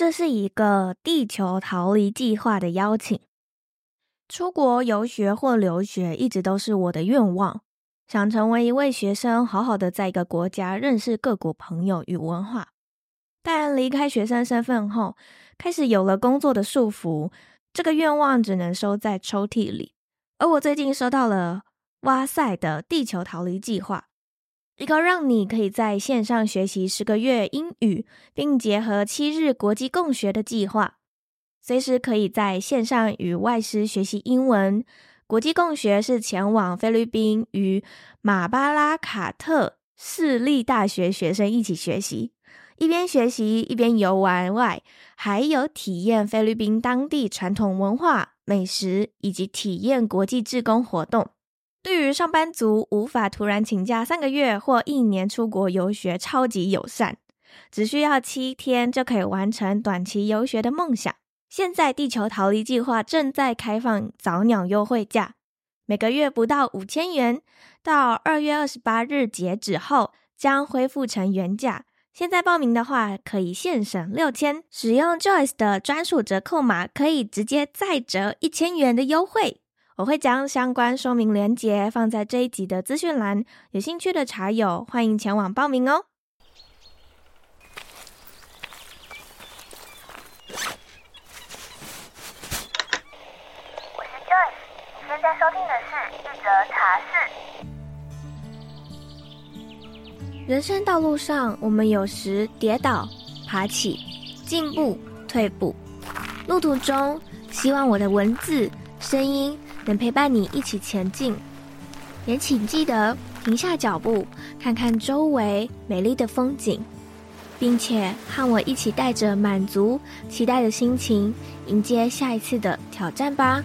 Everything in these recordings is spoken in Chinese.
这是一个地球逃离计划的邀请。出国游学或留学一直都是我的愿望，想成为一位学生，好好的在一个国家认识各国朋友与文化。但离开学生身份后，开始有了工作的束缚，这个愿望只能收在抽屉里。而我最近收到了哇塞的地球逃离计划。一个让你可以在线上学习十个月英语，并结合七日国际共学的计划，随时可以在线上与外师学习英文。国际共学是前往菲律宾与马巴拉卡特市立大学学生一起学习，一边学习一边游玩外，还有体验菲律宾当地传统文化、美食以及体验国际志工活动。对于上班族无法突然请假三个月或一年出国游学，超级友善，只需要七天就可以完成短期游学的梦想。现在地球逃离计划正在开放早鸟优惠价，每个月不到五千元，到二月二十八日截止后将恢复成原价。现在报名的话可以现省六千，使用 Joyce 的专属折扣码可以直接再折一千元的优惠。我会将相关说明连结放在这一集的资讯栏，有兴趣的茶友欢迎前往报名哦。我是 Joyce，你现在收听的是一则茶室。人生道路上，我们有时跌倒、爬起、进步、退步，路途中，希望我的文字、声音。能陪伴你一起前进，也请记得停下脚步，看看周围美丽的风景，并且和我一起带着满足、期待的心情，迎接下一次的挑战吧。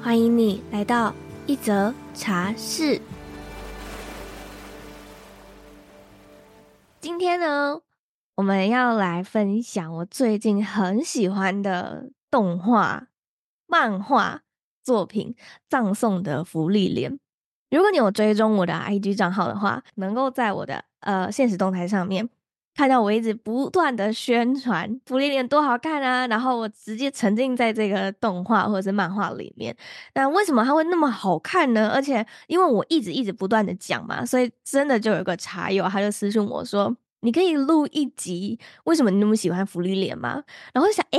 欢迎你来到一则茶室。今天呢，我们要来分享我最近很喜欢的动画。漫画作品《葬送的芙莉莲》，如果你有追踪我的 IG 账号的话，能够在我的呃现实动态上面看到我一直不断的宣传芙莉莲多好看啊，然后我直接沉浸在这个动画或者是漫画里面。那为什么它会那么好看呢？而且因为我一直一直不断的讲嘛，所以真的就有个茶友他就私信我说：“你可以录一集，为什么你那么喜欢芙莉莲吗？”然后想，诶。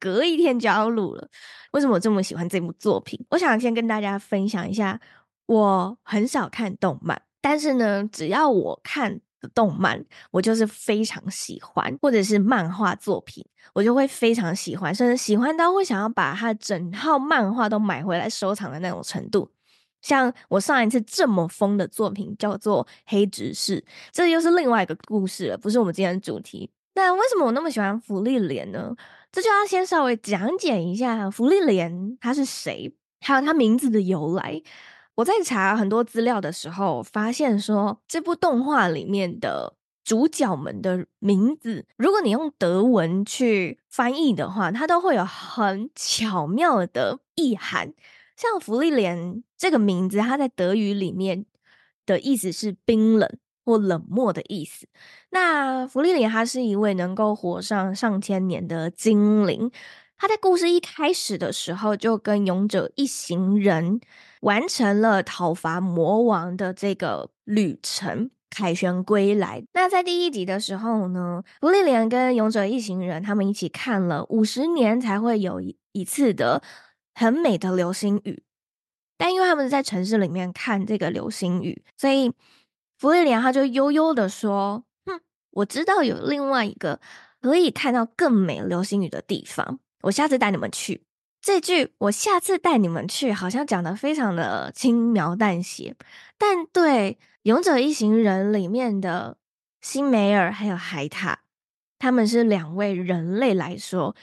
隔一天就要录了，为什么我这么喜欢这部作品？我想先跟大家分享一下，我很少看动漫，但是呢，只要我看的动漫，我就是非常喜欢，或者是漫画作品，我就会非常喜欢，甚至喜欢到会想要把它整套漫画都买回来收藏的那种程度。像我上一次这么疯的作品叫做《黑执事》，这又是另外一个故事了，不是我们今天的主题。那为什么我那么喜欢芙莉莲呢？这就要先稍微讲解一下芙莉莲他是谁，还有他名字的由来。我在查很多资料的时候，发现说这部动画里面的主角们的名字，如果你用德文去翻译的话，它都会有很巧妙的意涵。像芙莉莲这个名字，它在德语里面的意思是冰冷。或冷漠的意思。那芙莉莲她是一位能够活上上千年的精灵。她在故事一开始的时候，就跟勇者一行人完成了讨伐魔王的这个旅程，凯旋归来。那在第一集的时候呢，芙莉莲跟勇者一行人他们一起看了五十年才会有一次的很美的流星雨。但因为他们在城市里面看这个流星雨，所以。芙莉莲他就悠悠的说：“哼，我知道有另外一个可以看到更美流星雨的地方，我下次带你们去。”这句“我下次带你们去”好像讲的非常的轻描淡写，但对《勇者一行人》里面的辛梅尔还有海塔，他们是两位人类来说，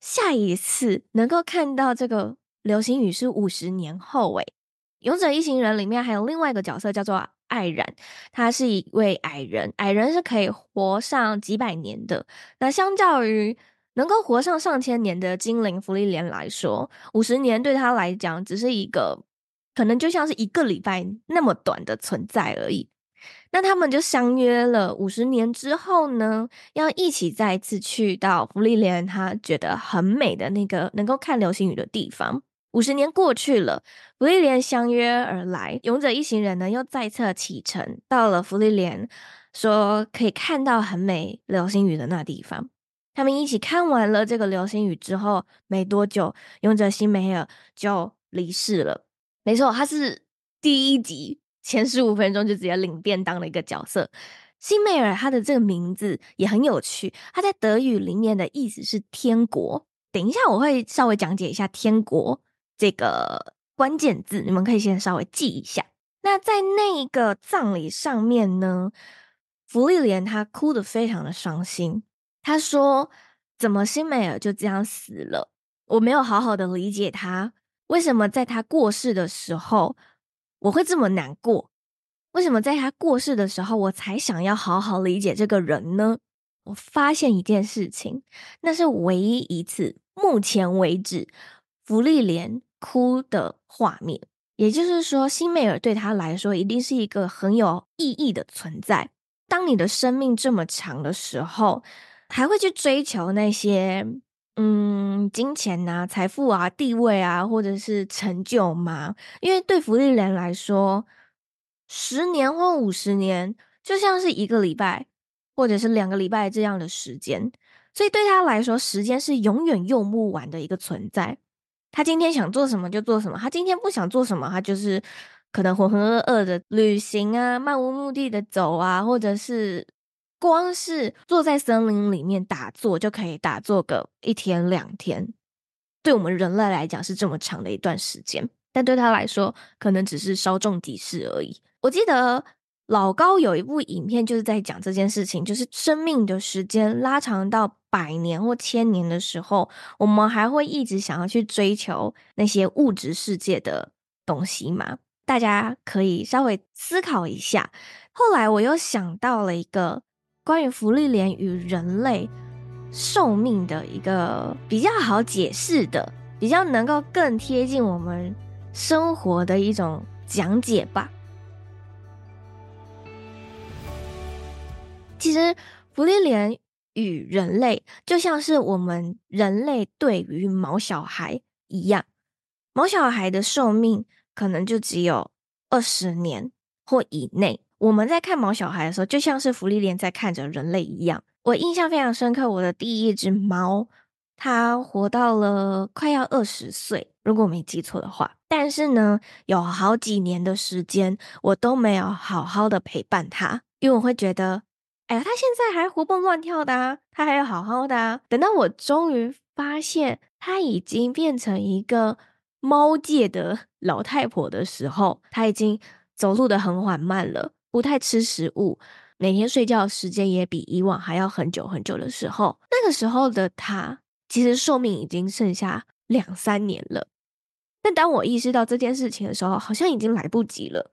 下一次能够看到这个流星雨是五十年后。诶，《勇者一行人》里面还有另外一个角色叫做。艾然，他是一位矮人，矮人是可以活上几百年的。那相较于能够活上上千年的精灵芙莉莲来说，五十年对他来讲只是一个可能就像是一个礼拜那么短的存在而已。那他们就相约了五十年之后呢，要一起再次去到芙莉莲他觉得很美的那个能够看流星雨的地方。五十年过去了，芙莉莲相约而来，勇者一行人呢又再次启程到了芙莉莲，说可以看到很美流星雨的那地方。他们一起看完了这个流星雨之后，没多久，勇者辛梅尔就离世了。没错，他是第一集前十五分钟就直接领便当的一个角色。辛梅尔他的这个名字也很有趣，他在德语里面的意思是天国。等一下我会稍微讲解一下天国这个关键字，你们可以先稍微记一下。那在那一个葬礼上面呢，芙莉莲他哭得非常的伤心。他说：“怎么辛美尔就这样死了？我没有好好的理解他，为什么在他过世的时候我会这么难过？为什么在他过世的时候我才想要好好理解这个人呢？我发现一件事情，那是唯一一次，目前为止，芙莉莲哭的画面。也就是说，辛梅尔对他来说一定是一个很有意义的存在。当你的生命这么长的时候。”还会去追求那些嗯金钱啊、财富啊、地位啊，或者是成就吗？因为对芙莉莲来说，十年或五十年就像是一个礼拜，或者是两个礼拜这样的时间，所以对他来说，时间是永远用不完的一个存在。他今天想做什么就做什么，他今天不想做什么，他就是可能浑浑噩噩的旅行啊，漫无目的的走啊，或者是。光是坐在森林里面打坐就可以打坐个一天两天，对我们人类来讲是这么长的一段时间，但对他来说可能只是稍纵即逝而已。我记得老高有一部影片就是在讲这件事情，就是生命的时间拉长到百年或千年的时候，我们还会一直想要去追求那些物质世界的东西吗？大家可以稍微思考一下。后来我又想到了一个。关于福利莲与人类寿命的一个比较好解释的、比较能够更贴近我们生活的一种讲解吧。其实，芙莉莲与人类就像是我们人类对于毛小孩一样，毛小孩的寿命可能就只有二十年或以内。我们在看毛小孩的时候，就像是芙莉莲在看着人类一样。我印象非常深刻，我的第一只猫，它活到了快要二十岁，如果我没记错的话。但是呢，有好几年的时间，我都没有好好的陪伴它，因为我会觉得，哎呀，他现在还活蹦乱跳的啊，他还要好好的啊。等到我终于发现他已经变成一个猫界的 老太婆的时候，他已经走路的很缓慢了。不太吃食物，每天睡觉时间也比以往还要很久很久的时候，那个时候的他其实寿命已经剩下两三年了。但当我意识到这件事情的时候，好像已经来不及了。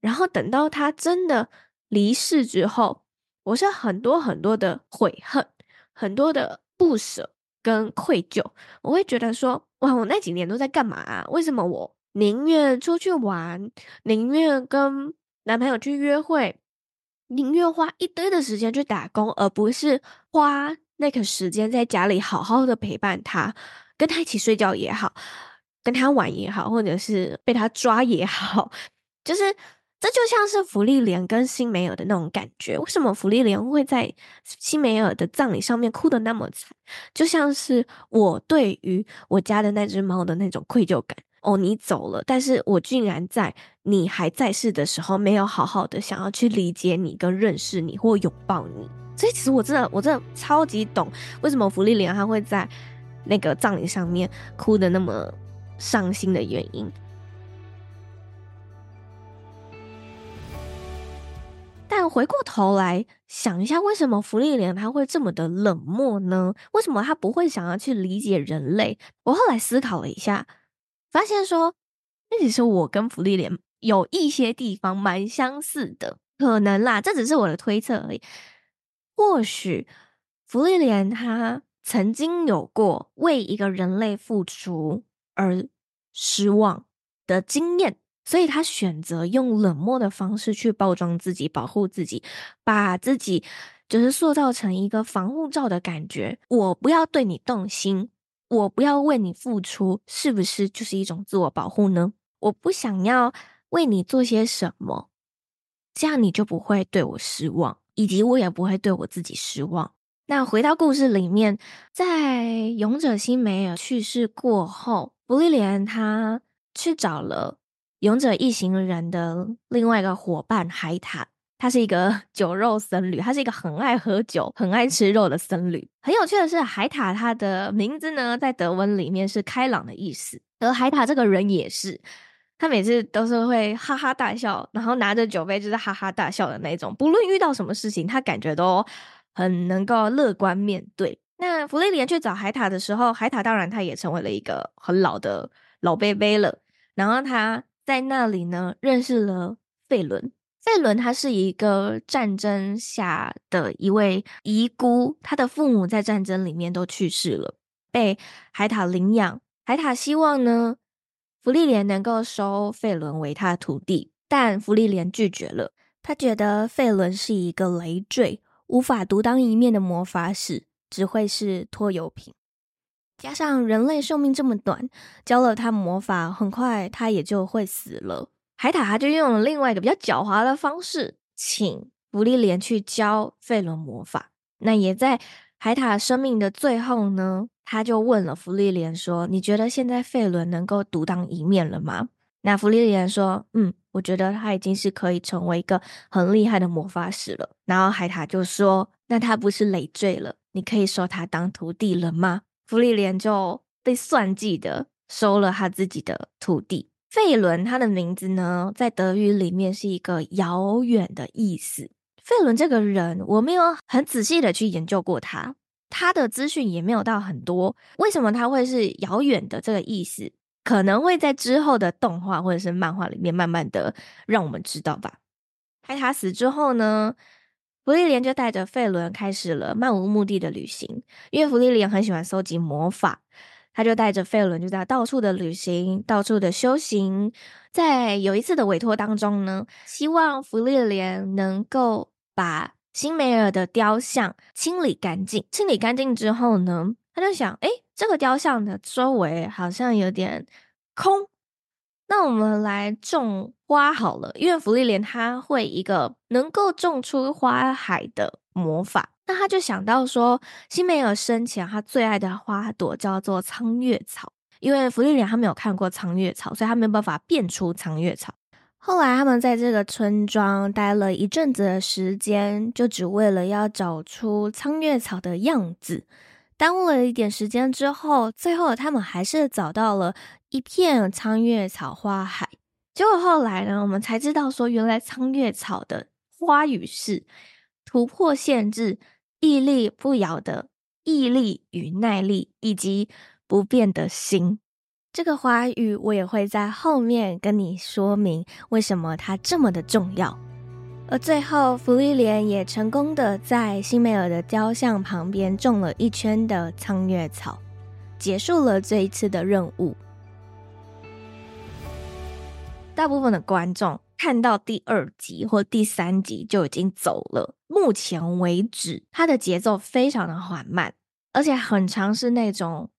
然后等到他真的离世之后，我是很多很多的悔恨，很多的不舍跟愧疚。我会觉得说，哇，我那几年都在干嘛啊？为什么我宁愿出去玩，宁愿跟男朋友去约会，宁愿花一堆的时间去打工，而不是花那个时间在家里好好的陪伴他，跟他一起睡觉也好，跟他玩也好，或者是被他抓也好，就是这就像是芙莉莲跟辛梅尔的那种感觉。为什么芙莉莲会在辛梅尔的葬礼上面哭得那么惨？就像是我对于我家的那只猫的那种愧疚感。哦，你走了，但是我竟然在你还在世的时候，没有好好的想要去理解你、跟认识你或拥抱你。所以，其实我真的，我真的超级懂为什么芙莉莲她会在那个葬礼上面哭得那么伤心的原因。但回过头来想一下，为什么芙莉莲她会这么的冷漠呢？为什么她不会想要去理解人类？我后来思考了一下。发现说，那其实我跟芙莉莲有一些地方蛮相似的，可能啦，这只是我的推测而已。或许芙莉莲她曾经有过为一个人类付出而失望的经验，所以他选择用冷漠的方式去包装自己，保护自己，把自己就是塑造成一个防护罩的感觉。我不要对你动心，我不要为你付出，是不是就是一种自我保护呢？我不想要为你做些什么，这样你就不会对我失望，以及我也不会对我自己失望。那回到故事里面，在勇者辛梅尔去世过后，芙莉莲他去找了。勇者一行人的另外一个伙伴海塔，他是一个 酒肉僧侣，他是一个很爱喝酒、很爱吃肉的僧侣。很有趣的是，海塔他的名字呢，在德文里面是开朗的意思，而海塔这个人也是，他每次都是会哈哈大笑，然后拿着酒杯就是哈哈大笑的那种。不论遇到什么事情，他感觉都很能够乐观面对。那芙莉莲去找海塔的时候，海塔当然他也成为了一个很老的老伯伯了，然后他。在那里呢，认识了费伦。费伦他是一个战争下的一位遗孤，他的父母在战争里面都去世了，被海塔领养。海塔希望呢，芙莉莲能够收费伦为他的徒弟，但芙莉莲拒绝了。他觉得费伦是一个累赘，无法独当一面的魔法使，只会是拖油瓶。加上人类寿命这么短，教了他魔法，很快他也就会死了。海塔他就用了另外一个比较狡猾的方式，请芙莉莲去教费伦魔法。那也在海塔生命的最后呢，他就问了芙莉莲说：“你觉得现在费伦能够独当一面了吗？”那芙莉莲说：“嗯，我觉得他已经是可以成为一个很厉害的魔法师了。”然后海塔就说：“那他不是累赘了？你可以收他当徒弟了吗？”芙莉莲就被算计的收了他自己的徒弟费伦。他的名字呢，在德语里面是一个遥远的意思。费伦这个人，我没有很仔细的去研究过他，他的资讯也没有到很多。为什么他会是遥远的这个意思？可能会在之后的动画或者是漫画里面慢慢的让我们知道吧。海塔死之后呢，芙莉莲就带着费伦开始了漫无目的的旅行，因为芙莉莲很喜欢搜集魔法，他就带着费伦就在到处的旅行，到处的修行。在有一次的委托当中呢，希望芙莉莲能够把辛梅尔的雕像清理干净。清理干净之后呢，他就想，诶，这个雕像的周围好像有点空。那我们来种花好了，因为芙莉莲他会一个能够种出花海的魔法。那他就想到说，辛梅尔生前他最爱的花朵叫做苍月草，因为芙莉莲他没有看过苍月草，所以他没有办法变出苍月草。后来他们在这个村庄待了一阵子的时间，就只为了要找出苍月草的样子。耽误了一点时间之后，最后他们还是找到了一片苍月草花海。结果后来呢，我们才知道说，原来苍月草的花语是突破限制、屹立不摇的毅力与耐力，以及不变的心。这个花语我也会在后面跟你说明为什么它这么的重要。而最后，芙莉莲也成功的在辛梅尔的雕像旁边种了一圈的苍月草，结束了这一次的任务。大部分的观众看到第二集或第三集就已经走了。目前为止，它的节奏非常的缓慢，而且很常是那种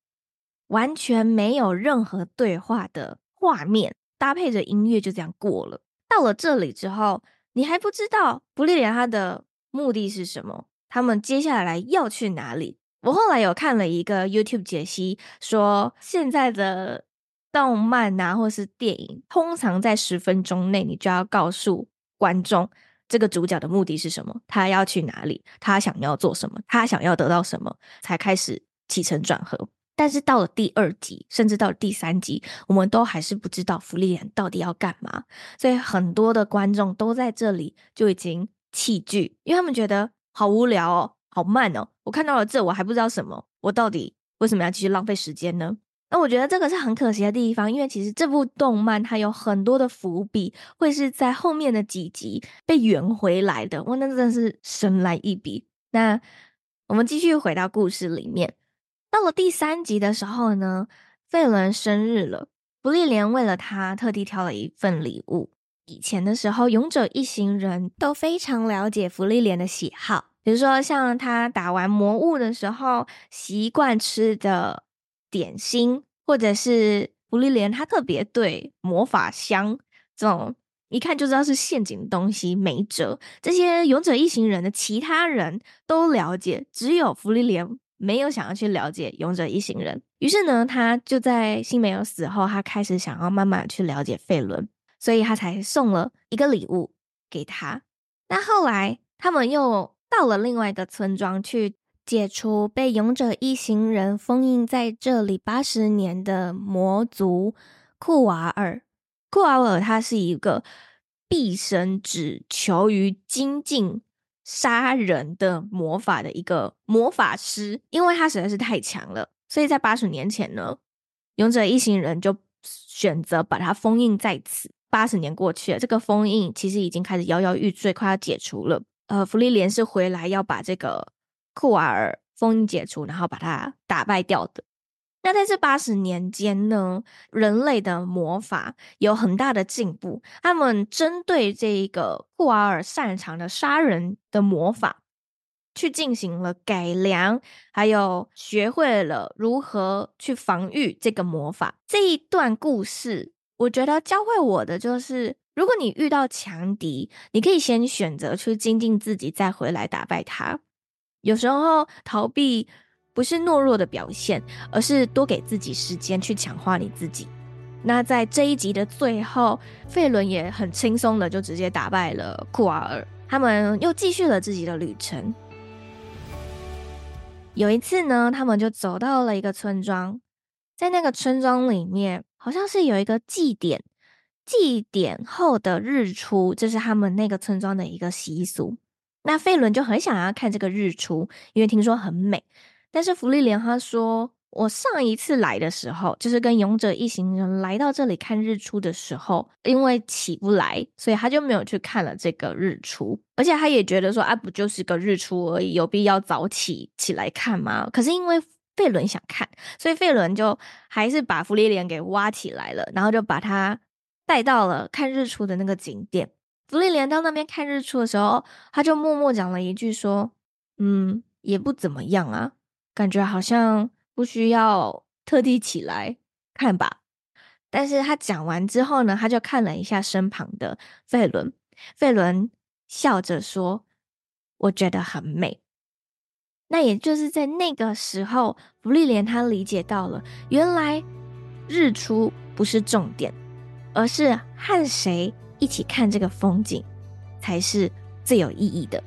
完全没有任何对话的画面，搭配着音乐就这样过了。到了这里之后。你还不知道芙莉莲他的目的是什么？他们接下来要去哪里？我后来有看了一个 YouTube 解析，说现在的动漫啊，或是电影，通常在十分钟内，你就要告诉观众这个主角的目的是什么，他要去哪里，他想要做什么，他想要得到什么，才开始起承转合。但是到了第二集，甚至到了第三集，我们都还是不知道芙莉莲到底要干嘛，所以很多的观众都在这里就已经弃剧，因为他们觉得好无聊哦，好慢哦。我看到了这，我还不知道什么，我到底为什么要继续浪费时间呢？那我觉得这个是很可惜的地方，因为其实这部动漫它有很多的伏笔，会是在后面的几集被圆回来的。哇，那真的是神来一笔。那我们继续回到故事里面。到了第三集的时候呢，费伦生日了。芙莉莲为了他特地挑了一份礼物。以前的时候，勇者一行人都非常了解芙莉莲的喜好，比如说像他打完魔物的时候习惯吃的点心，或者是芙莉莲他特别对魔法箱这种一看就知道是陷阱的东西没辙。这些勇者一行人的其他人都了解，只有芙莉莲没有想要去了解勇者一行人。于是呢，他就在辛梅尔死后，他开始想要慢慢去了解费伦。所以他才送了一个礼物给他。那后来他们又到了另外一个村庄去解除被勇者一行人封印在这里八十年的魔族库瓦尔。库瓦尔他是一个毕生只求于精进杀人的魔法的一个魔法师，因为他实在是太强了，所以在八十年前呢，勇者一行人就选择把他封印在此。八十年过去了，这个封印其实已经开始摇摇欲坠，快要解除了。呃，芙莉莲是回来要把这个库瓦尔封印解除，然后把它打败掉的。那在这八十年间呢，人类的魔法有很大的进步。他们针对这个库瓦尔擅长的杀人的魔法，去进行了改良，还有学会了如何去防御这个魔法。这一段故事。我觉得教会我的就是，如果你遇到强敌，你可以先选择去精进自己，再回来打败他。有时候逃避不是懦弱的表现，而是多给自己时间去强化你自己。那在这一集的最后，费伦也很轻松的就直接打败了库瓦尔，他们又继续了自己的旅程。有一次呢，他们就走到了一个村庄，在那个村庄里面。好像是有一个祭典，祭典后的日出，这是他们那个村庄的一个习俗。那费伦就很想要看这个日出，因为听说很美。但是芙莉莲他说，我上一次来的时候，就是跟勇者一行人来到这里看日出的时候，因为起不来，所以他就没有去看了这个日出。而且他也觉得说，啊，不就是个日出而已，有必要早起起来看吗？可是因为费伦想看，所以费伦就还是把芙莉莲给挖起来了，然后就把他带到了看日出的那个景点。芙莉莲到那边看日出的时候，他就默默讲了一句说：“嗯，也不怎么样啊，感觉好像不需要特地起来看吧。”但是他讲完之后呢，他就看了一下身旁的费伦，费伦笑着说：“我觉得很美。”那也就是在那个时候，芙莉莲她理解到了，原来日出不是重点，而是和谁一起看这个风景才是最有意义的。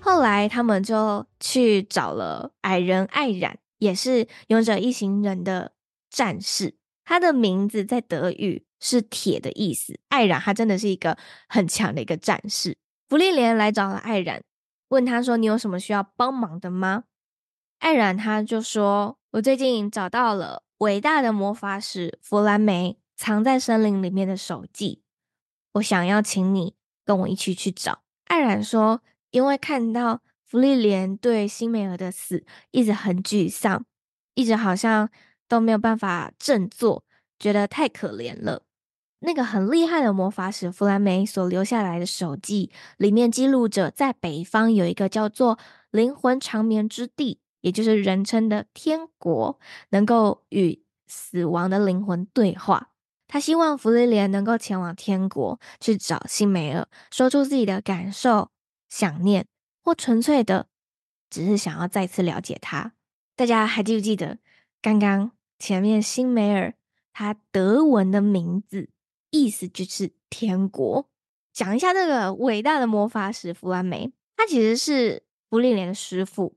后来他们就去找了矮人艾冉，也是勇者一行人的战士，他的名字在德语是铁的意思。艾冉他真的是一个很强的一个战士。芙莉莲来找了艾冉，问他说：“你有什么需要帮忙的吗？”艾冉他就说：“我最近找到了伟大的魔法使弗兰梅藏在森林里面的手记，我想要请你跟我一起去找。”艾冉说：“因为看到芙莉莲对辛美尔的死一直很沮丧，一直好像都没有办法振作，觉得太可怜了。”那个很厉害的魔法使弗兰梅所留下来的手记，里面记录着在北方有一个叫做灵魂长眠之地，也就是人称的天国，能够与死亡的灵魂对话。他希望芙莉莲能够前往天国去找辛梅尔，说出自己的感受、想念，或纯粹的只是想要再次了解他。大家还记不记得刚刚前面辛梅尔他德文的名字？意思就是天国。讲一下这个伟大的魔法使弗兰梅，他其实是芙莉莲的师傅。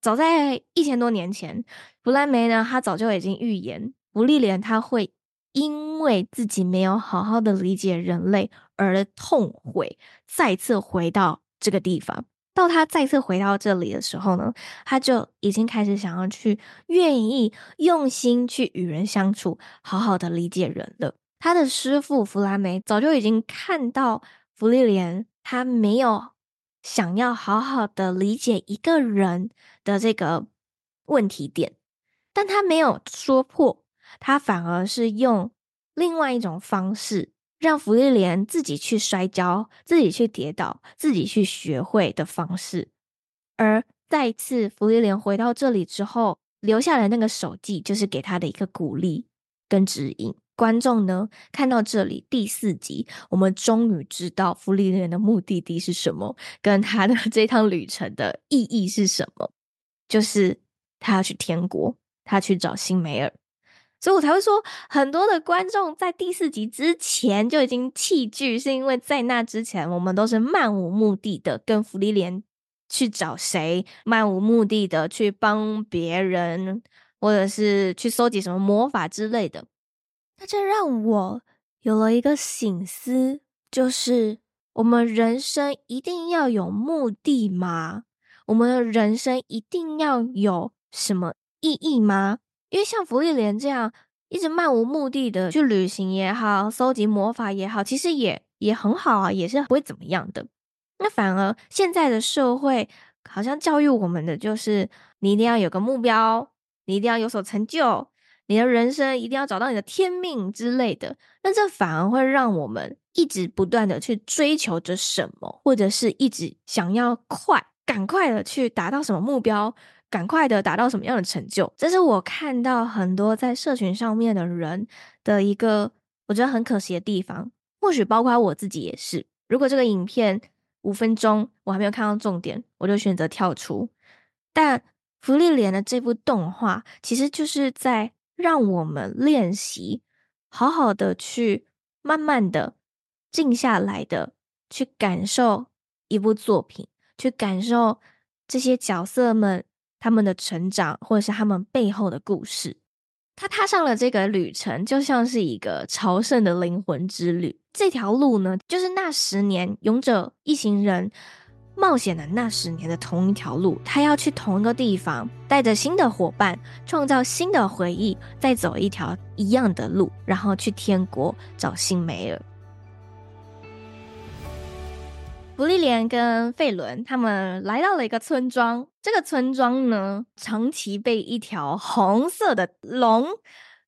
早在一千多年前，弗兰梅呢，他早就已经预言芙利莲他会因为自己没有好好的理解人类而痛悔，再次回到这个地方。到他再次回到这里的时候呢，他就已经开始想要去愿意用心去与人相处，好好的理解人了。他的师傅弗兰梅早就已经看到芙莉莲，他没有想要好好的理解一个人的这个问题点，但他没有说破，他反而是用另外一种方式，让芙莉莲自己去摔跤，自己去跌倒，自己去学会的方式。而再一次，芙莉莲回到这里之后，留下来那个手记，就是给他的一个鼓励跟指引。观众呢，看到这里第四集，我们终于知道芙莉莲的目的地是什么，跟他的 这趟旅程的意义是什么，就是他要去天国，他去找辛梅尔，所以我才会说，很多的观众在第四集之前就已经弃剧，是因为在那之前，我们都是漫无目的的跟芙莉莲去找谁，漫无目的的去帮别人，或者是去收集什么魔法之类的。那这让我有了一个醒思，就是我们人生一定要有目的吗？我们的人生一定要有什么意义吗？因为像芙莉莲这样一直漫无目的的去旅行也好，搜集魔法也好，其实也也很好啊，也是不会怎么样的。那反而现在的社会好像教育我们的就是，你一定要有个目标，你一定要有所成就。你的人生一定要找到你的天命之类的，那这反而会让我们一直不断的去追求着什么，或者是一直想要快、赶快的去达到什么目标，赶快的达到什么样的成就。这是我看到很多在社群上面的人的一个我觉得很可惜的地方，或许包括我自己也是。如果这个影片五分钟我还没有看到重点，我就选择跳出。但芙莉莲的这部动画其实就是在。让我们练习，好好的去，慢慢的静下来的去感受一部作品，去感受这些角色们他们的成长，或者是他们背后的故事。他踏上了这个旅程，就像是一个朝圣的灵魂之旅。这条路呢，就是那十年勇者一行人。冒险的那十年的同一条路，他要去同一个地方，带着新的伙伴，创造新的回忆，再走一条一样的路，然后去天国找辛梅尔。芙莉莲跟费伦他们来到了一个村庄，这个村庄呢，长期被一条红色的龙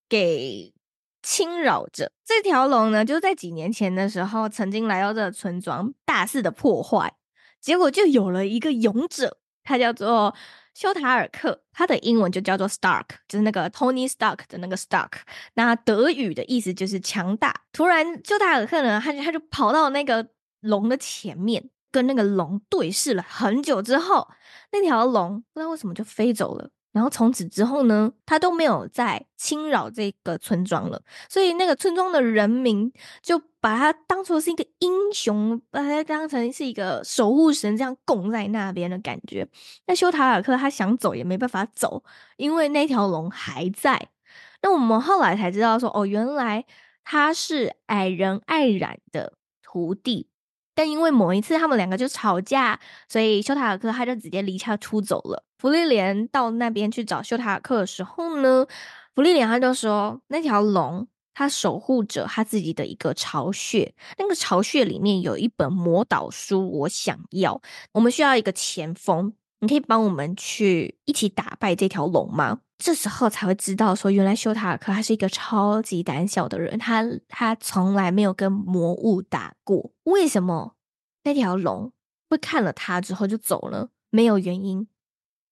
给侵扰着。这条龙呢，就在几年前的时候，曾经来到这个村庄，大肆的破坏。结果就有了一个勇者，他叫做休塔尔克，他的英文就叫做 Stark，就是那个 Tony Stark 的那个 Stark。那德语的意思就是强大。突然，修塔尔克呢，他就他就跑到那个龙的前面，跟那个龙对视了很久之后，那条龙不知道为什么就飞走了。然后从此之后呢，他都没有再侵扰这个村庄了。所以那个村庄的人民就把他当成是一个英雄，把他当成是一个守护神，这样供在那边的感觉。那修塔尔克他想走也没办法走，因为那条龙还在。那我们后来才知道说，哦，原来他是矮人艾冉的徒弟。但因为某一次他们两个就吵架，所以修塔尔克他就直接离家出走了。芙莉莲到那边去找修塔尔克的时候呢，芙莉莲他就说，那条龙它守护着他自己的一个巢穴，那个巢穴里面有一本魔导书，我想要，我们需要一个前锋，你可以帮我们去一起打败这条龙吗？这时候才会知道说，原来修塔尔克他是一个超级胆小的人，他他从来没有跟魔物打过。为什么那条龙会看了他之后就走了？没有原因。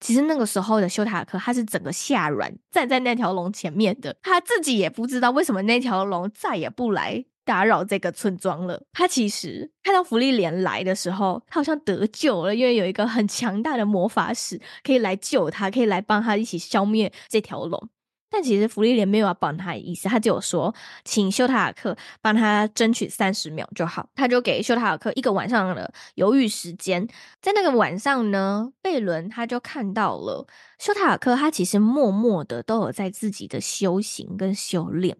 其实那个时候的修塔克他是整个下软站在那条龙前面的，他自己也不知道为什么那条龙再也不来。打扰这个村庄了。他其实看到芙莉莲来的时候，他好像得救了，因为有一个很强大的魔法使可以来救他，可以来帮他一起消灭这条龙。但其实芙莉莲没有要帮他的意思，他就有说，请修塔尔克帮他争取三十秒就好。他就给修塔尔克一个晚上的犹豫时间。在那个晚上呢，贝伦他就看到了修塔尔克，他其实默默的都有在自己的修行跟修炼。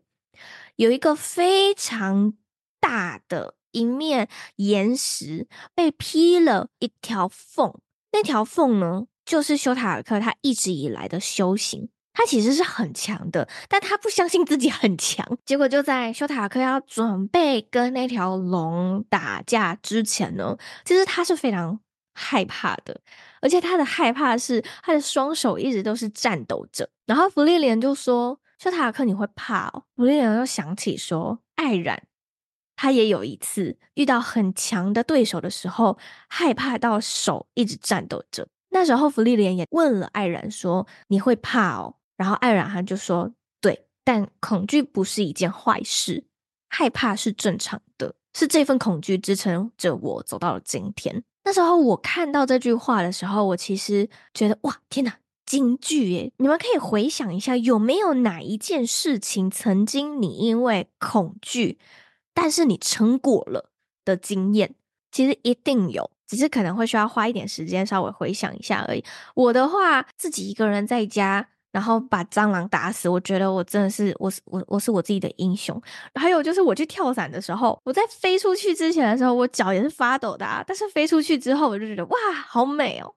有一个非常大的一面岩石被劈了一条缝，那条缝呢，就是修塔尔克他一直以来的修行。他其实是很强的，但他不相信自己很强。结果就在修塔克要准备跟那条龙打架之前呢，其实他是非常害怕的，而且他的害怕是他的双手一直都是颤抖着。然后芙莉莲就说：“修塔克，你会怕哦？”芙莉莲又想起说：“艾然，他也有一次遇到很强的对手的时候，害怕到手一直颤抖着。那时候芙莉莲也问了艾然说：‘你会怕哦？’然后艾然他就说：‘对，但恐惧不是一件坏事，害怕是正常的，是这份恐惧支撑着我走到了今天。’”那时候我看到这句话的时候，我其实觉得哇，天哪，金句耶！你们可以回想一下，有没有哪一件事情曾经你因为恐惧，但是你撑过了的经验？其实一定有，只是可能会需要花一点时间稍微回想一下而已。我的话，自己一个人在家。然后把蟑螂打死，我觉得我真的是我是我我是我自己的英雄。还有就是我去跳伞的时候，我在飞出去之前的时候，我脚也是发抖的啊。但是飞出去之后，我就觉得哇，好美哦。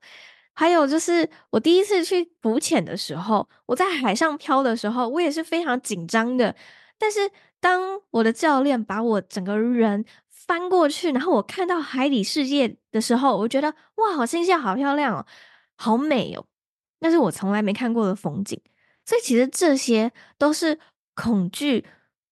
还有就是我第一次去浮潜的时候，我在海上漂的时候，我也是非常紧张的。但是当我的教练把我整个人翻过去，然后我看到海底世界的时候，我觉得哇，好新鲜，好漂亮哦，好美哦。但是我从来没看过的风景，所以其实这些都是恐惧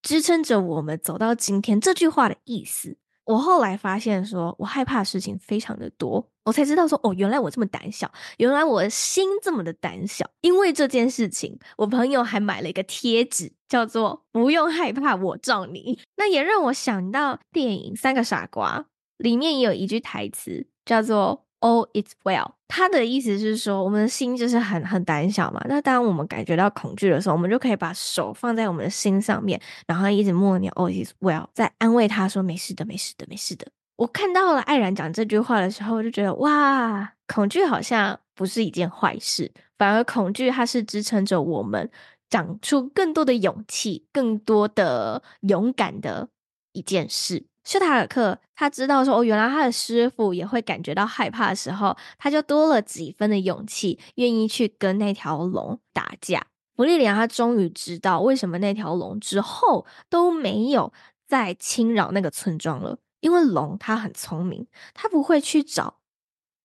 支撑着我们走到今天这句话的意思。我后来发现说，我害怕的事情非常的多，我才知道说，哦，原来我这么胆小，原来我的心这么的胆小。因为这件事情，我朋友还买了一个贴纸，叫做“不用害怕，我罩你”。那也让我想到电影《三个傻瓜》里面也有一句台词，叫做。All is well。他的意思是说，我们的心就是很很胆小嘛。那当我们感觉到恐惧的时候，我们就可以把手放在我们的心上面，然后一直默念 All is well，再安慰他说没事的，没事的，没事的。我看到了艾然讲这句话的时候，我就觉得哇，恐惧好像不是一件坏事，反而恐惧它是支撑着我们长出更多的勇气、更多的勇敢的一件事。修塔尔克他知道说哦，原来他的师傅也会感觉到害怕的时候，他就多了几分的勇气，愿意去跟那条龙打架。芙莉莲他终于知道为什么那条龙之后都没有再侵扰那个村庄了，因为龙它很聪明，它不会去找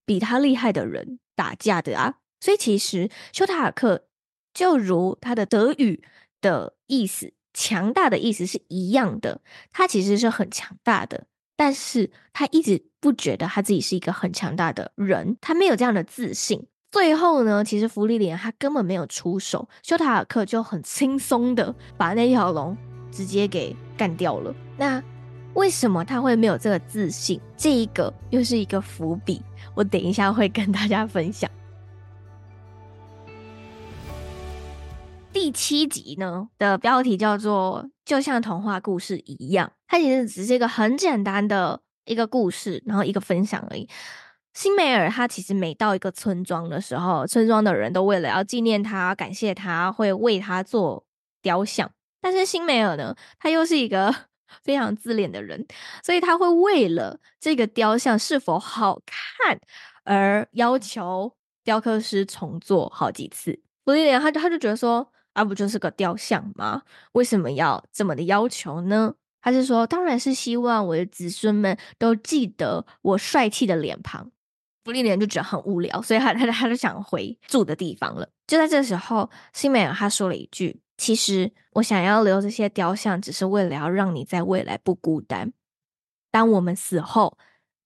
比他厉害的人打架的啊。所以其实修塔尔克就如他的德语的意思。强大的意思是一样的，他其实是很强大的，但是他一直不觉得他自己是一个很强大的人，他没有这样的自信。最后呢，其实芙莉莲他根本没有出手，修塔尔克就很轻松的把那条龙直接给干掉了。那为什么他会没有这个自信？这一个又是一个伏笔，我等一下会跟大家分享。第七集呢的标题叫做“就像童话故事一样”，它其实只是一个很简单的一个故事，然后一个分享而已。辛梅尔他其实每到一个村庄的时候，村庄的人都为了要纪念他、感谢他，会为他做雕像。但是辛梅尔呢，他又是一个 非常自恋的人，所以他会为了这个雕像是否好看而要求雕刻师重做好几次。芙莉莲他就他就觉得说。而、啊、不就是个雕像吗？为什么要这么的要求呢？他是说，当然是希望我的子孙们都记得我帅气的脸庞。芙莉莲就觉得很无聊，所以他他他就想回住的地方了。就在这时候，辛美尔他说了一句：“其实我想要留这些雕像，只是为了要让你在未来不孤单。当我们死后，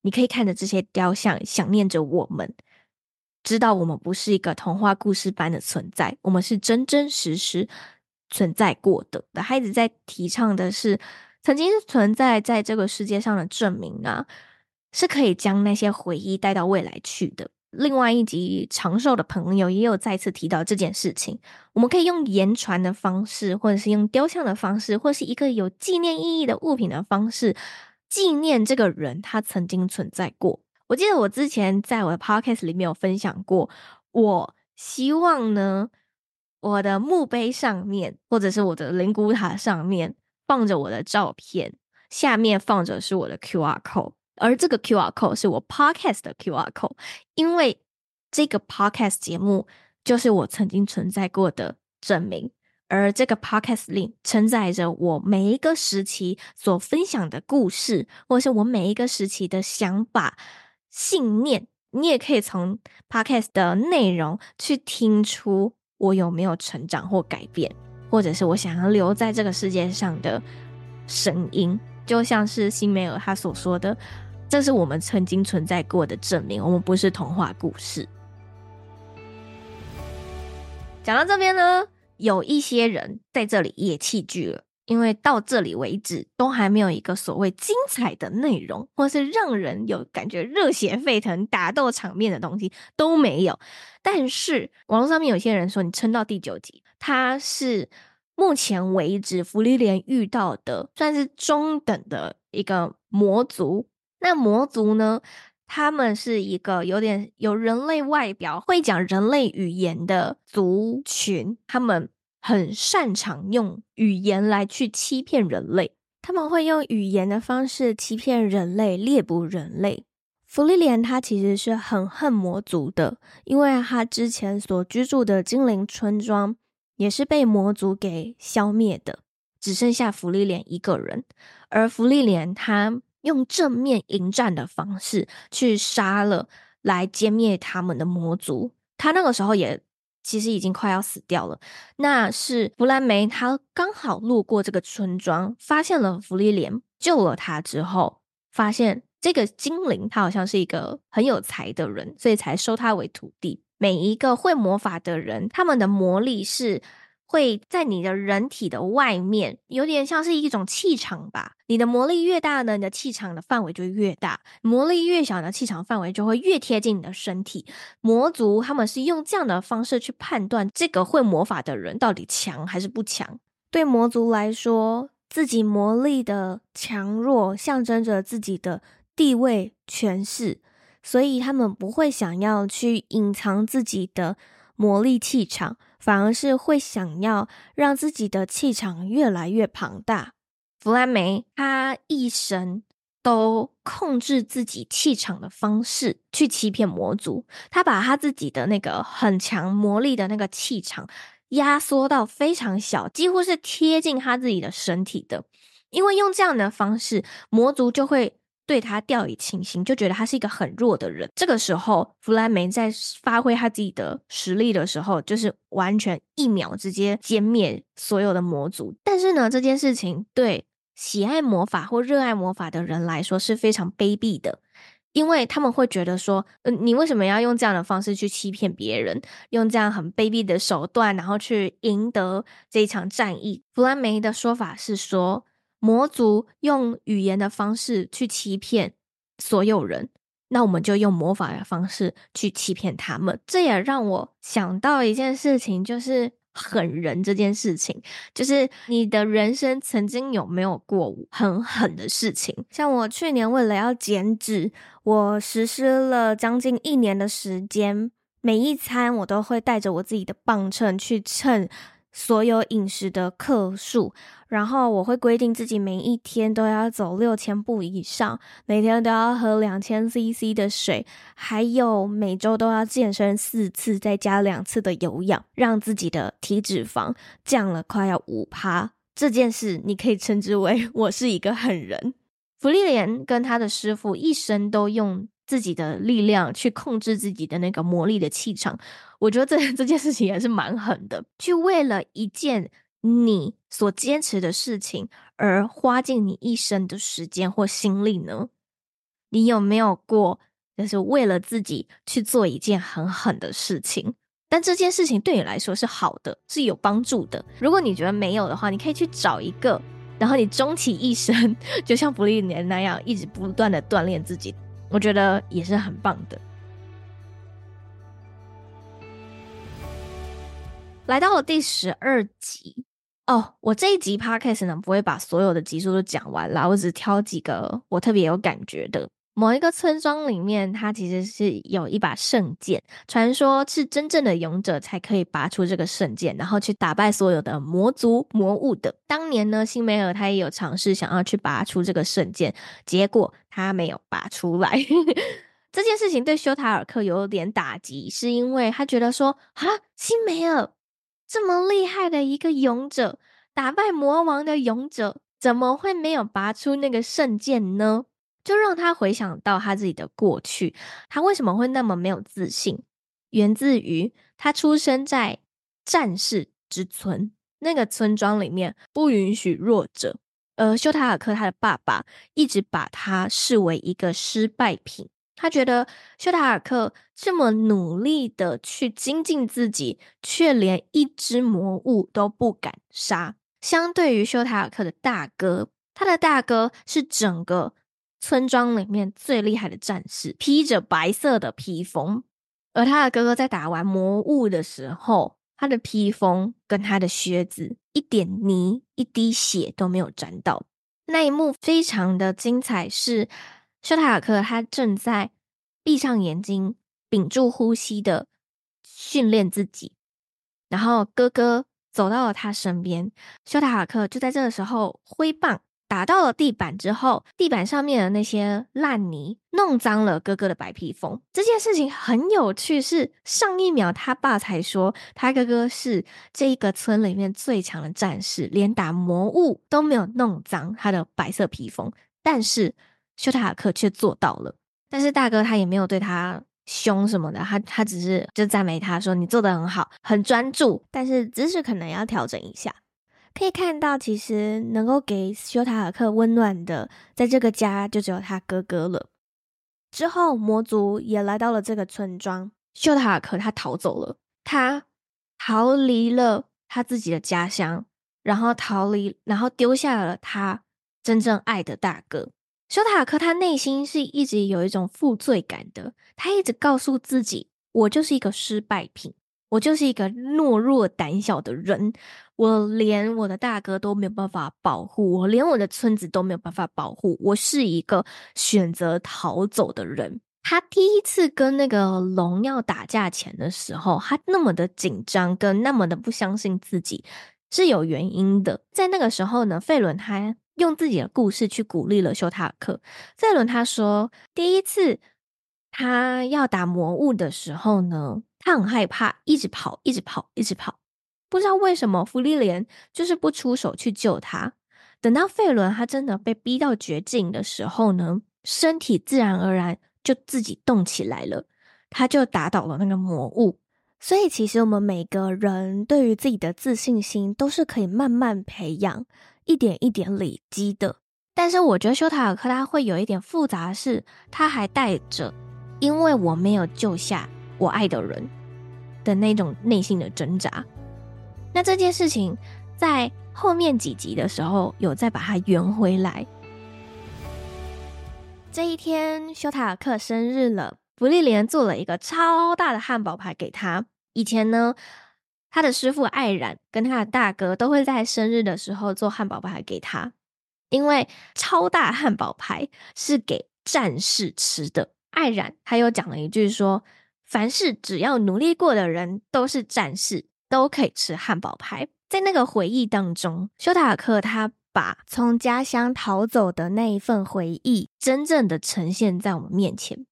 你可以看着这些雕像，想念着我们。”知道我们不是一个童话故事般的存在，我们是真真实实存在过的。他一直在提倡的是，曾经存在在这个世界上的证明啊，是可以将那些回忆带到未来去的。另外一集长寿的朋友也有再次提到这件事情，我们可以用言传的方式，或者是用雕像的方式，或是一个有纪念意义的物品的方式，纪念这个人他曾经存在过。我记得我之前在我的 podcast 里面有分享过，我希望呢，我的墓碑上面或者是我的灵骨塔上面放着我的照片，下面放着是我的 QR code，而这个 QR code 是我 podcast 的 QR code，因为这个 podcast 节目就是我曾经存在过的证明，而这个 podcast link 承载着我每一个时期所分享的故事，或是我每一个时期的想法。信念你也可以从 podcast 的内容去听出我有没有成长或改变，或者是我想要留在这个世界上的声音。就像是辛梅尔他所说的，这是我们曾经存在过的证明，我们不是童话故事。讲到这边呢，有一些人在这里也弃剧了。因为到这里为止，都还没有一个所谓精彩的内容，或是让人有感觉热血沸腾、打斗场面的东西都没有。但是网络上面有些人说，你撑到第九集，他是目前为止芙莉莲遇到的算是中等的一个魔族。那魔族呢，他们是一个有点有人类外表、会讲人类语言的族群，他们。很擅长用语言来去欺骗人类，他们会用语言的方式欺骗人类、猎捕人类。芙莉莲他其实是很恨魔族的，因为他之前所居住的精灵村庄也是被魔族给消灭的，只剩下芙莉莲一个人。而芙莉莲他用正面迎战的方式去杀了来歼灭他们的魔族，他那个时候也。其实已经快要死掉了。那是弗兰梅，他刚好路过这个村庄，发现了弗利莲，救了他之后，发现这个精灵他好像是一个很有才的人，所以才收他为徒弟。每一个会魔法的人，他们的魔力是。会在你的人体的外面，有点像是一种气场吧。你的魔力越大呢，你的气场的范围就越大；魔力越小呢，气场范围就会越贴近你的身体。魔族他们是用这样的方式去判断这个会魔法的人到底强还是不强。对魔族来说，自己魔力的强弱象征着自己的地位、权势，所以他们不会想要去隐藏自己的魔力气场。反而是会想要让自己的气场越来越庞大。弗兰梅他一生都控制自己气场的方式去欺骗魔族，他把他自己的那个很强魔力的那个气场压缩到非常小，几乎是贴近他自己的身体的。因为用这样的方式，魔族就会。对他掉以轻心，就觉得他是一个很弱的人。这个时候，弗兰梅在发挥他自己的实力的时候，就是完全一秒直接歼灭所有的魔族。但是呢，这件事情对喜爱魔法或热爱魔法的人来说是非常卑鄙的，因为他们会觉得说，嗯、呃，你为什么要用这样的方式去欺骗别人，用这样很卑鄙的手段，然后去赢得这一场战役？弗兰梅的说法是说。魔族用语言的方式去欺骗所有人，那我们就用魔法的方式去欺骗他们。这也让我想到一件事情，就是狠人这件事情。就是你的人生曾经有没有过很狠的事情？像我去年为了要减脂，我实施了将近一年的时间，每一餐我都会带着我自己的磅秤去称。所有饮食的克数，然后我会规定自己每一天都要走六千步以上，每天都要喝两千 CC 的水，还有每周都要健身四次，再加两次的有氧，让自己的体脂肪降了快要五趴。这件事你可以称之为 我是一个狠人。芙莉莲跟他的师傅一生都用自己的力量去控制自己的那个魔力的气场，我觉得这 这件事情也是蛮狠的。去为了一件你所坚持的事情而花尽你一生的时间或心力呢？你有没有过，就是为了自己去做一件很狠的事情？但这件事情对你来说是好的，是有帮助的。如果你觉得没有的话，你可以去找一个，然后你终其一生，就像芙莉莲那样，一直不断的锻炼自己。我觉得也是很棒的。来到了第十二集哦，我这一集 podcast 呢，不会把所有的集数都讲完啦，我只挑几个我特别有感觉的。某一个村庄里面，它其实是有一把圣剑，传说是真正的勇者才可以拔出这个圣剑，然后去打败所有的魔族魔物的。当年呢，辛梅尔他也有尝试想要去拔出这个圣剑，结果他没有拔出来。这件事情对修塔尔克有点打击，是因为他觉得说啊，辛梅尔这么厉害的一个勇者，打败魔王的勇者，怎么会没有拔出那个圣剑呢？就让他回想到他自己的过去，他为什么会那么没有自信？源自于他出生在战士之村，那个村庄里面不允许弱者，而修塔尔克他的爸爸一直把他视为一个失败品。他觉得修塔尔克这么努力的去精进自己，却连一只魔物都不敢杀。相对于修塔尔克的大哥，他的大哥是整个村庄里面最厉害的战士，披着白色的披风。而他的哥哥在打完魔物的时候，他的披风跟他的靴子一点泥、一滴血都没有沾到。那一幕非常的精彩，是。修塔尔克他正在闭上眼睛、屏住呼吸的训练自己，然后哥哥走到了他身边，修塔尔克就在这个时候挥棒打到了地板之后，地板上面的那些烂泥弄脏了哥哥的白披风。这件事情很有趣，是上一秒他爸才说他哥哥是这一个村里面最强的战士，连打魔物都没有弄脏他的白色披风，但是。修塔克却做到了，但是大哥他也没有对他凶什么的，他他只是就赞美他说，你做的很好，很专注，但是姿势可能要调整一下。可以看到，其实能够给修塔尔克温暖的，在这个家就只有他哥哥了。之后魔族也来到了这个村庄，修塔尔克他逃走了，他逃离了他自己的家乡，然后逃离，然后丢下了他真正爱的大哥。修塔尔克他内心是一直有一种负罪感的，他一直告诉自己：“我就是一个失败品，我就是一个懦弱胆小的人，我连我的大哥都没有办法保护，我连我的村子都没有办法保护，我是一个选择逃走的人。”他第一次跟那个龙要打架前的时候，他那么的紧张，跟那么的不相信自己是有原因的。在那个时候呢，费伦他。用自己的故事去鼓励了修塔克。费伦他说，第一次他要打魔物的时候呢，他很害怕，一直跑，一直跑，一直跑。不知道为什么，芙莉莲就是不出手去救他。等到费伦他真的被逼到绝境的时候呢，身体自然而然就自己动起来了，他就打倒了那个魔物。所以，其实我们每个人对于自己的自信心都是可以慢慢培养。一点一点累积的，但是我觉得修塔尔克他会有一点复杂是，他还带着因为我没有救下我爱的人的那种内心的挣扎。那这件事情在后面几集的时候有再把它圆回来。这一天，修塔尔克生日了，弗利莲做了一个超大的汉堡排给他。以前呢，他的师傅艾冉跟他的大哥都会在生日的时候做汉堡排给他，因为超大汉堡排是给战士吃的。艾冉他又讲了一句说：“凡是只要努力过的人都是战士，都可以吃汉堡排。”在那个回忆当中，修塔尔克他把从家乡逃走的那一份回忆真正的呈现在我们面前。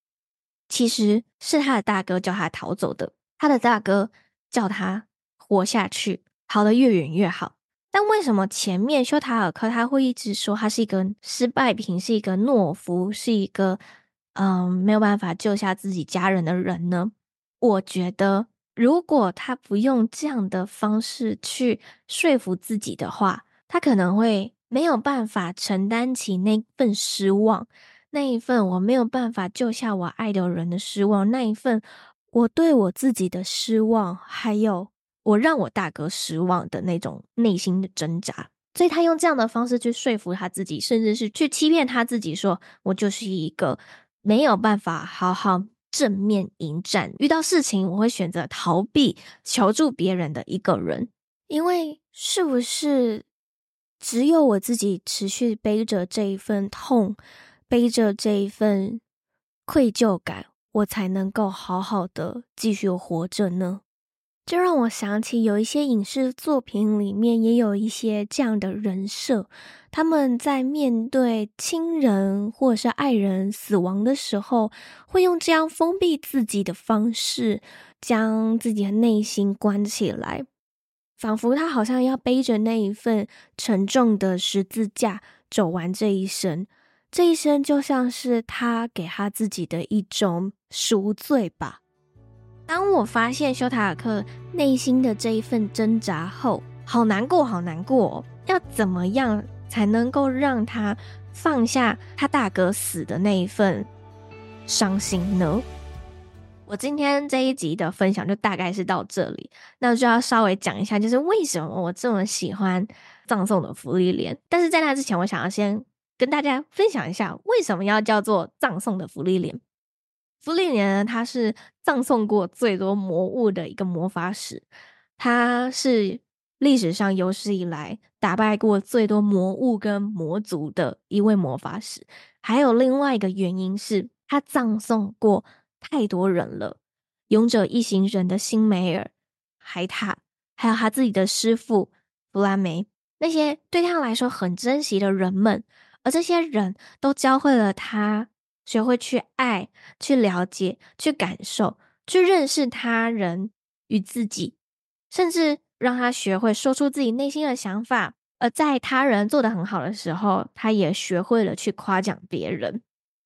其实是他的大哥叫他逃走的，他的大哥叫他。活下去，逃得越远越好。但为什么前面修塔尔克他会一直说他是一个失败品，是一个懦夫，是一个嗯没有办法救下自己家人的人呢？我觉得，如果他不用这样的方式去说服自己的话，他可能会没有办法承担起那份失望，那一份我没有办法救下我爱的人的失望，那一份我对我自己的失望，还有。我让我大哥失望的那种内心的挣扎，所以他用这样的方式去说服他自己，甚至是去欺骗他自己说，说我就是一个没有办法好好正面迎战，遇到事情我会选择逃避、求助别人的一个人。因为是不是只有我自己持续背着这一份痛，背着这一份愧疚感，我才能够好好的继续活着呢？这让我想起，有一些影视作品里面也有一些这样的人设，他们在面对亲人或者是爱人死亡的时候，会用这样封闭自己的方式，将自己的内心关起来，仿佛他好像要背着那一份沉重的十字架走完这一生。这一生就像是他给他自己的一种赎罪吧。当我发现修塔尔克内心的这一份挣扎后，好难过，好难过。哦要怎么样才能够让他放下他大哥死的那一份伤心呢？我今天这一集的分享就大概是到这里，那就要稍微讲一下，就是为什么我这么喜欢葬送的芙莉莲。但是在那之前，我想要先跟大家分享一下，为什么要叫做葬送的芙莉莲。芙莉莲呢，他是葬送过最多魔物的一个魔法使，他是历史上有史以来打败过最多魔物跟魔族的一位魔法使。还有另外一个原因是，他葬送过。太多人了，勇者一行人的辛梅尔、海塔，还有他自己的师傅弗兰梅，那些对他来说很珍惜的人们，而这些人都教会了他学会去爱、去了解、去感受、去认识他人与自己，甚至让他学会说出自己内心的想法。而在他人做得很好的时候，他也学会了去夸奖别人。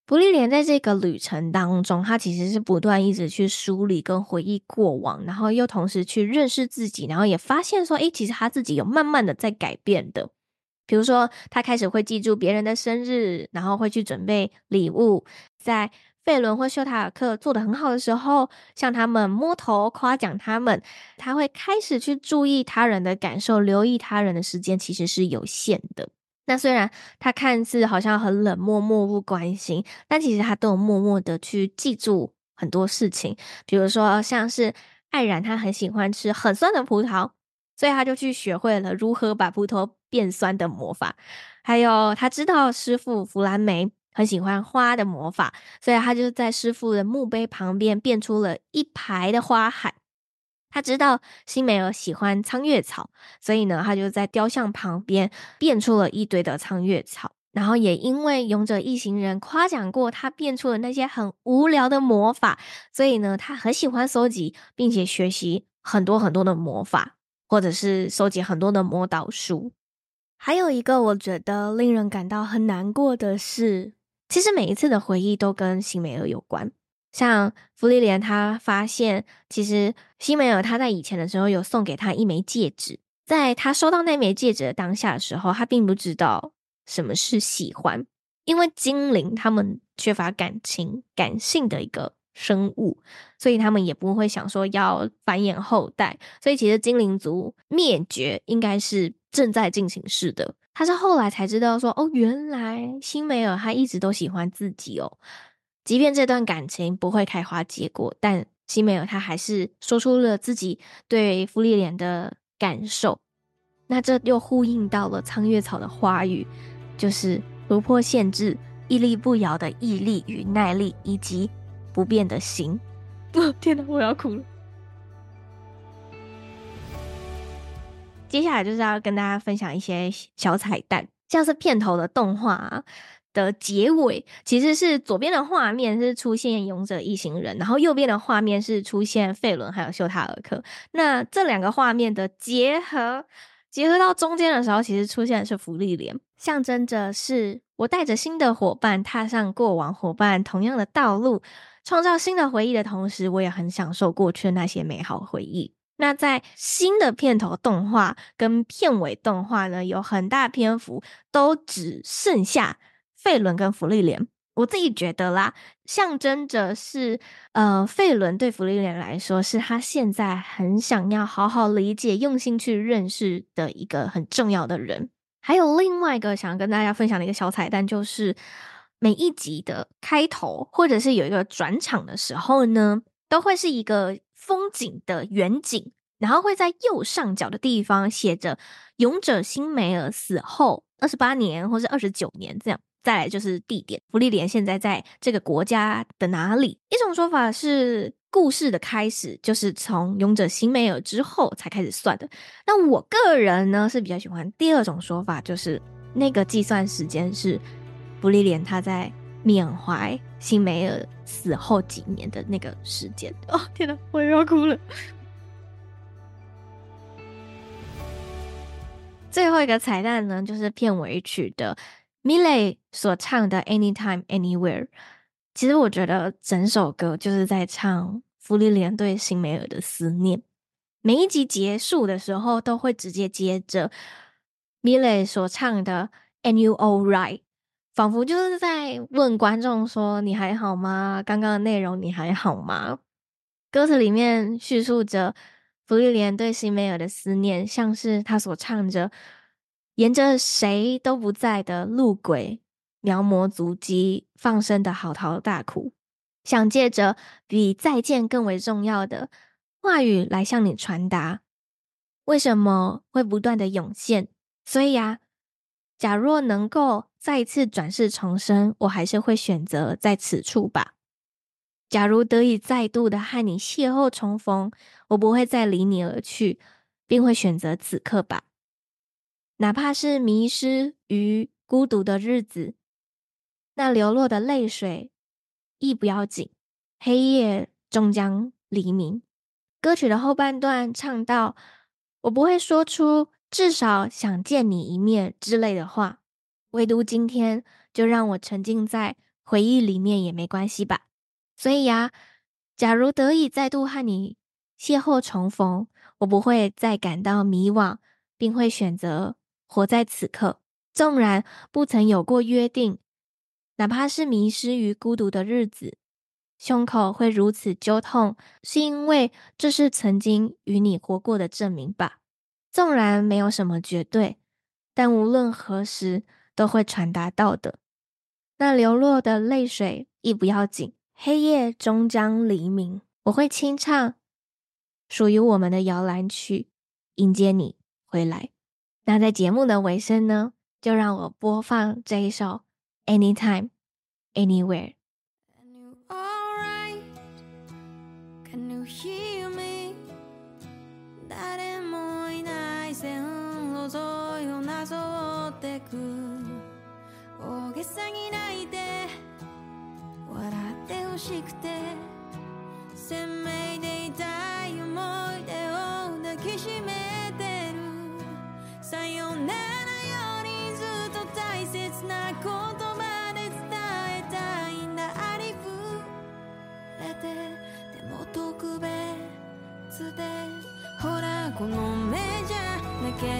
芙莉莲在这个旅程当中，他其实是不断一直去梳理跟回忆过往，然后又同时去认识自己，然后也发现说，诶，其实他自己有慢慢的在改变的。比如说，他开始会记住别人的生日，然后会去准备礼物，在费伦或修塔尔克做得很好的时候，向他们摸头夸奖他们。他会开始去注意他人的感受，留意他人的时间其实是有限的。那虽然他看似好像很冷漠、漠不关心，但其实他都有默默的去记住很多事情。比如说，像是艾然，他很喜欢吃很酸的葡萄，所以他就去学会了如何把葡萄变酸的魔法。还有，他知道师傅弗兰梅很喜欢花的魔法，所以他就在师傅的墓碑旁边变出了一排的花海。他知道辛梅尔喜欢苍月草，所以呢，他就在雕像旁边变出了一堆的苍月草。然后也因为勇者一行人夸奖过他变出了那些很无聊的魔法，所以呢，他很喜欢收集并且学习很多很多的魔法，或者是收集很多的魔导书。还有一个我觉得令人感到很难过的是，其实每一次的回忆都跟辛美尔有关。像芙莉莲，他发现其实辛梅尔他在以前的时候有送给他一枚戒指，在他收到那枚戒指的当下的时候，他并不知道什么是喜欢，因为精灵他们缺乏感情、感性的一个生物，所以他们也不会想说要繁衍后代，所以其实精灵族灭绝应该是正在进行式的。他是后来才知道说，哦，原来辛梅尔他一直都喜欢自己哦。即便这段感情不会开花结果，但辛梅尔他还是说出了自己对芙莉莲的感受。那这又呼应到了苍月草的花语，就是突破限制、屹立不摇的毅力与耐力，以及不变的心。哦，天哪，我要哭了！接下来就是要跟大家分享一些小彩蛋，像是片头的动画啊。的结尾其实是左边的画面是出现勇者一行人，然后右边的画面是出现费伦还有秀塔尔克。那这两个画面的结合，结合到中间的时候，其实出现的是福利莲，象征着是我带着新的伙伴踏上过往伙伴同样的道路，创造新的回忆的同时，我也很享受过去的那些美好回忆。那在新的片头动画跟片尾动画呢，有很大篇幅都只剩下。费伦跟芙莉莲，我自己觉得啦，象征着是，呃，费伦对芙莉莲来说，是他现在很想要好好理解、用心去认识的一个很重要的人。还有另外一个想跟大家分享的一个小彩蛋，就是每一集的开头或者是有一个转场的时候呢，都会是一个风景的远景，然后会在右上角的地方写着“勇者辛梅尔死后二十八年”或是二十九年这样。再来就是地点，福利莲现在在这个国家的哪里？一种说法是故事的开始就是从勇者辛梅尔之后才开始算的。那我个人呢是比较喜欢第二种说法，就是那个计算时间是芙莉莲他在缅怀辛梅尔死后几年的那个时间。哦，天哪，我又要哭了。最后一个彩蛋呢，就是片尾曲的。m i l e 所唱的《Anytime Anywhere》，其实我觉得整首歌就是在唱芙莉莲对辛梅尔的思念。每一集结束的时候，都会直接接着 m i l e 所唱的《And You All Right》，仿佛就是在问观众说：“你还好吗？刚刚的内容你还好吗？”歌词里面叙述着芙莉莲对辛梅尔的思念，像是他所唱着。沿着谁都不在的路轨，描摹足迹，放声的嚎啕大哭，想借着比再见更为重要的话语来向你传达，为什么会不断的涌现？所以啊，假若能够再一次转世重生，我还是会选择在此处吧。假如得以再度的和你邂逅重逢，我不会再离你而去，并会选择此刻吧。哪怕是迷失于孤独的日子，那流落的泪水亦不要紧。黑夜终将黎明。歌曲的后半段唱到：“我不会说出至少想见你一面之类的话，唯独今天就让我沉浸在回忆里面也没关系吧。”所以呀，假如得以再度和你邂逅重逢，我不会再感到迷惘，并会选择。活在此刻，纵然不曾有过约定，哪怕是迷失于孤独的日子，胸口会如此揪痛，是因为这是曾经与你活过的证明吧。纵然没有什么绝对，但无论何时都会传达到的。那流落的泪水亦不要紧，黑夜终将黎明。我会清唱属于我们的摇篮曲，迎接你回来。那在节目的尾声呢，就让我播放这一首《Anytime Anywhere》。楽しくて鮮明で痛い思い出を抱きしめてる。さよならよりずっと大切な言葉で伝えたいんだ。ありふれてでも特別でほらこの目じゃなけれ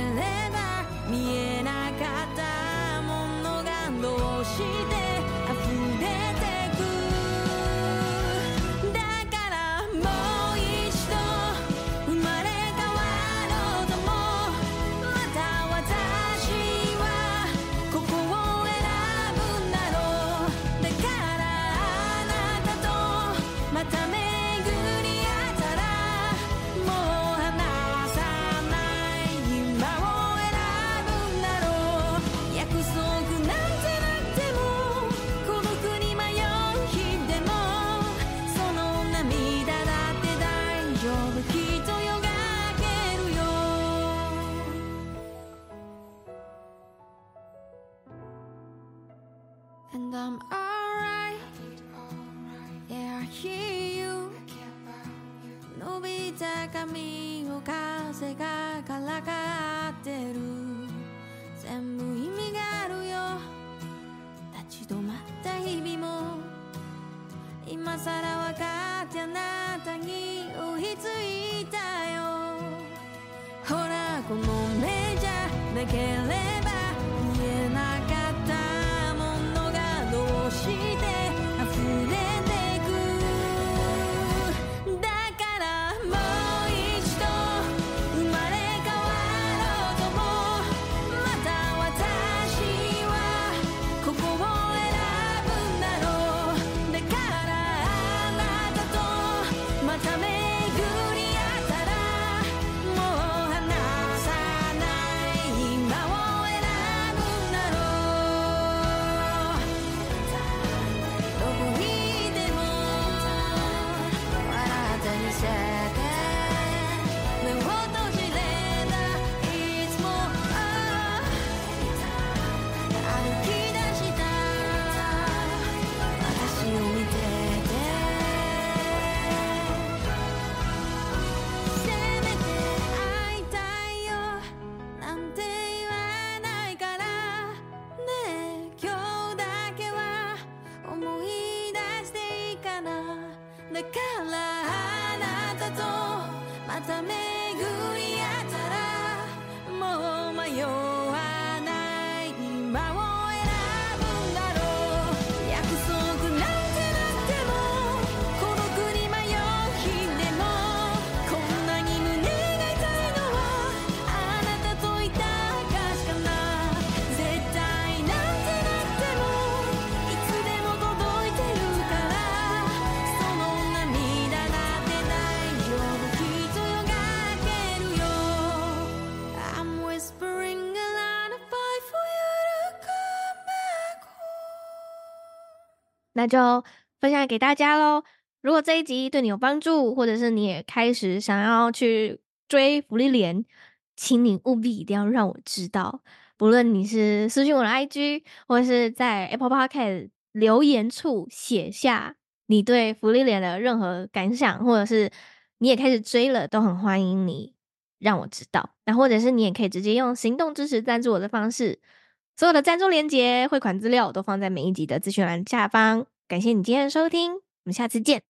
ば見えなかったものがどうして那就分享给大家喽。如果这一集对你有帮助，或者是你也开始想要去追福利莲，请你务必一定要让我知道。不论你是私讯我的 IG，或者是在 Apple Podcast 留言处写下你对福利莲的任何感想，或者是你也开始追了，都很欢迎你让我知道。那或者是你也可以直接用行动支持赞助我的方式。所有的赞助链接、汇款资料都放在每一集的资讯栏下方。感谢你今天的收听，我们下次见。